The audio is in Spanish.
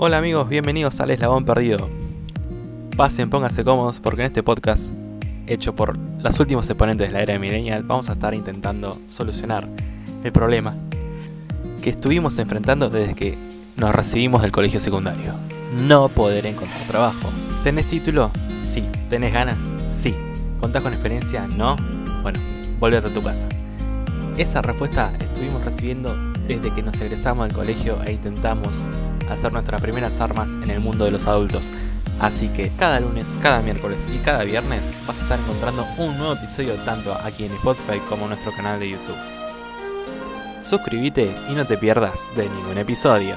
Hola amigos, bienvenidos al Eslabón Perdido. Pasen, pónganse cómodos porque en este podcast, hecho por los últimos exponentes de la era millennial, vamos a estar intentando solucionar el problema que estuvimos enfrentando desde que nos recibimos del colegio secundario. No poder encontrar trabajo. ¿Tenés título? Sí. ¿Tenés ganas? Sí. ¿Contás con experiencia? No. Bueno, volvete a tu casa. Esa respuesta estuvimos recibiendo desde que nos egresamos del colegio e intentamos hacer nuestras primeras armas en el mundo de los adultos. Así que cada lunes, cada miércoles y cada viernes vas a estar encontrando un nuevo episodio tanto aquí en Spotify como en nuestro canal de YouTube. Suscríbete y no te pierdas de ningún episodio.